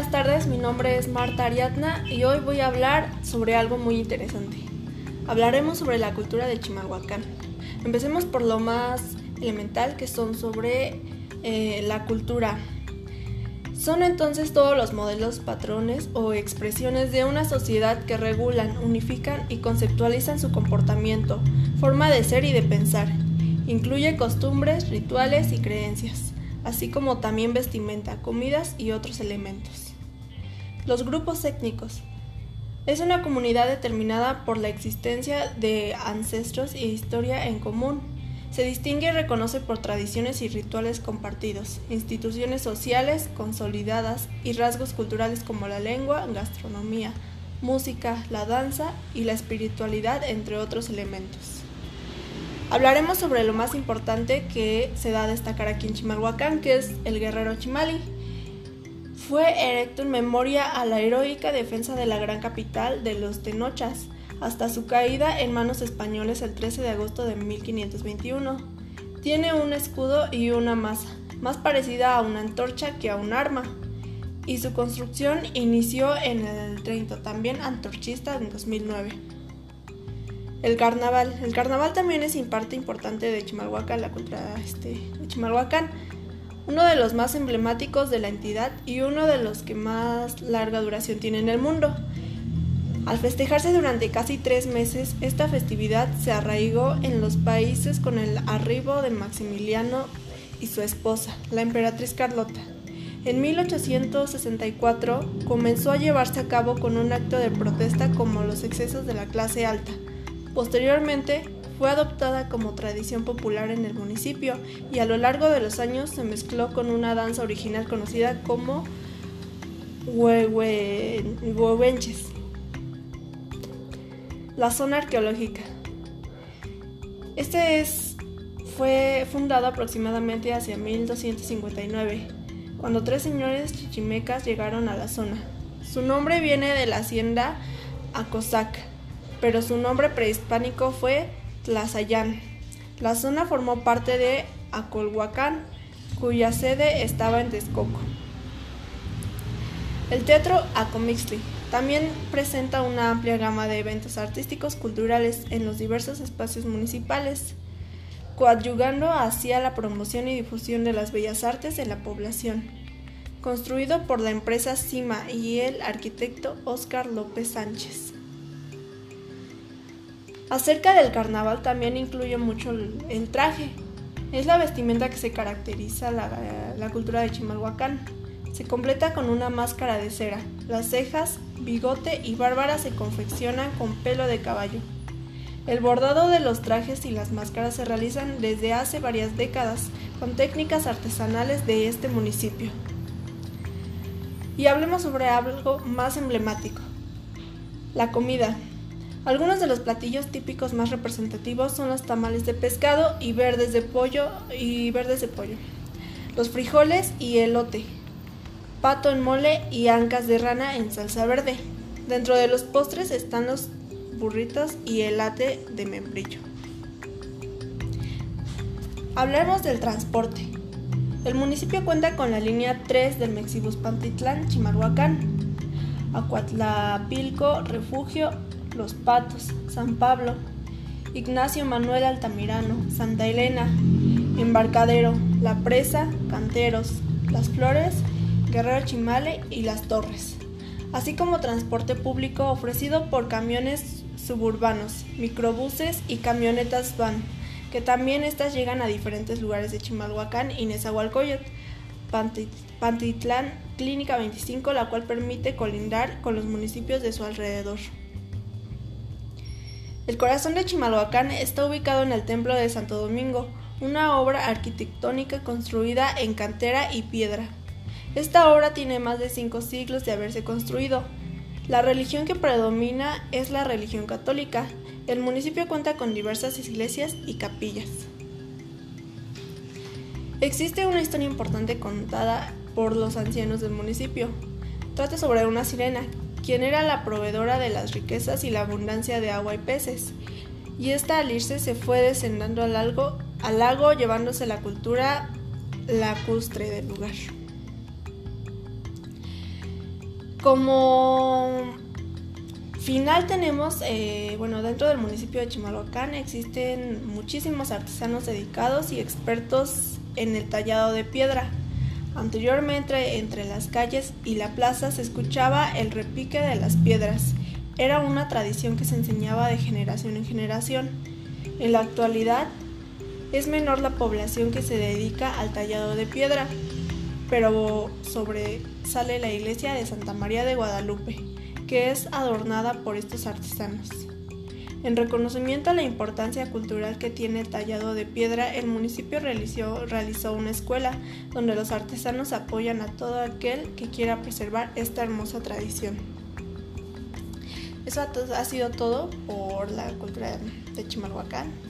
buenas tardes, mi nombre es Marta Ariadna y hoy voy a hablar sobre algo muy interesante. Hablaremos sobre la cultura de Chimalhuacán. Empecemos por lo más elemental que son sobre eh, la cultura. Son entonces todos los modelos, patrones o expresiones de una sociedad que regulan, unifican y conceptualizan su comportamiento, forma de ser y de pensar. Incluye costumbres, rituales y creencias así como también vestimenta, comidas y otros elementos. Los grupos étnicos. Es una comunidad determinada por la existencia de ancestros y historia en común. Se distingue y reconoce por tradiciones y rituales compartidos, instituciones sociales consolidadas y rasgos culturales como la lengua, gastronomía, música, la danza y la espiritualidad, entre otros elementos. Hablaremos sobre lo más importante que se da a destacar aquí en Chimalhuacán, que es el guerrero Chimali. Fue erecto en memoria a la heroica defensa de la gran capital de los Tenochas, hasta su caída en manos españoles el 13 de agosto de 1521. Tiene un escudo y una masa, más parecida a una antorcha que a un arma, y su construcción inició en el 30, también antorchista en 2009. El carnaval. El carnaval también es parte importante de Chimalhuacán, la cultura este, de Chimalhuacán. Uno de los más emblemáticos de la entidad y uno de los que más larga duración tiene en el mundo. Al festejarse durante casi tres meses, esta festividad se arraigó en los países con el arribo de Maximiliano y su esposa, la emperatriz Carlota. En 1864 comenzó a llevarse a cabo con un acto de protesta como los excesos de la clase alta, Posteriormente, fue adoptada como tradición popular en el municipio y a lo largo de los años se mezcló con una danza original conocida como huehuenches. La zona arqueológica. Este es, fue fundado aproximadamente hacia 1259, cuando tres señores chichimecas llegaron a la zona. Su nombre viene de la hacienda Acosac pero su nombre prehispánico fue Tlazayan. La zona formó parte de Acolhuacán, cuya sede estaba en Texcoco. El Teatro Acomixli también presenta una amplia gama de eventos artísticos culturales en los diversos espacios municipales, coadyugando hacia la promoción y difusión de las bellas artes en la población. Construido por la empresa CIMA y el arquitecto Óscar López Sánchez. Acerca del carnaval también incluye mucho el, traje. Es la vestimenta que se caracteriza la, la cultura de Chimalhuacán. Se completa con una máscara de cera. Las cejas, bigote y bárbara se confeccionan con pelo de caballo. El bordado de los trajes y las máscaras se realizan desde hace varias décadas con técnicas artesanales de este municipio. Y hablemos sobre algo más emblemático. La comida. Algunos de los platillos típicos más representativos son los tamales de pescado y verdes de pollo y verdes de pollo, los frijoles y elote, pato en mole y ancas de rana en salsa verde. Dentro de los postres están los burritos y el late de membrillo. Hablemos del transporte. El municipio cuenta con la línea 3 del Mexibus Pantitlán, Chimalhuacán, Acuatlapilco, Refugio los Patos, San Pablo, Ignacio Manuel Altamirano, Santa Elena, Embarcadero, La Presa, Canteros, Las Flores, Guerrero Chimale y Las Torres, así como transporte público ofrecido por camiones suburbanos, microbuses y camionetas van, que también estas llegan a diferentes lugares de Chimalhuacán y Nezahualcóyotl, Pantitlán, Clínica 25, la cual permite colindar con los municipios de su alrededor. El corazón de Chimalhuacán está ubicado en el Templo de Santo Domingo, una obra arquitectónica construida en cantera y piedra. Esta obra tiene más de cinco siglos de haberse construido. La religión que predomina es la religión católica. El municipio cuenta con diversas iglesias y capillas. Existe una historia importante contada por los ancianos del municipio. Trata sobre una sirena quien era la proveedora de las riquezas y la abundancia de agua y peces. Y esta al irse se fue descendando al lago, al lago llevándose la cultura lacustre del lugar. Como final tenemos, eh, bueno, dentro del municipio de Chimalhuacán existen muchísimos artesanos dedicados y expertos en el tallado de piedra. Anteriormente, entre las calles y la plaza se escuchaba el repique de las piedras. Era una tradición que se enseñaba de generación en generación. En la actualidad, es menor la población que se dedica al tallado de piedra, pero sobresale la iglesia de Santa María de Guadalupe, que es adornada por estos artesanos. En reconocimiento a la importancia cultural que tiene el tallado de piedra, el municipio realizó, realizó, una escuela donde los artesanos apoyan a todo aquel que quiera preservar esta hermosa tradición. Eso ha sido todo por la cultura de Chimalhuacán.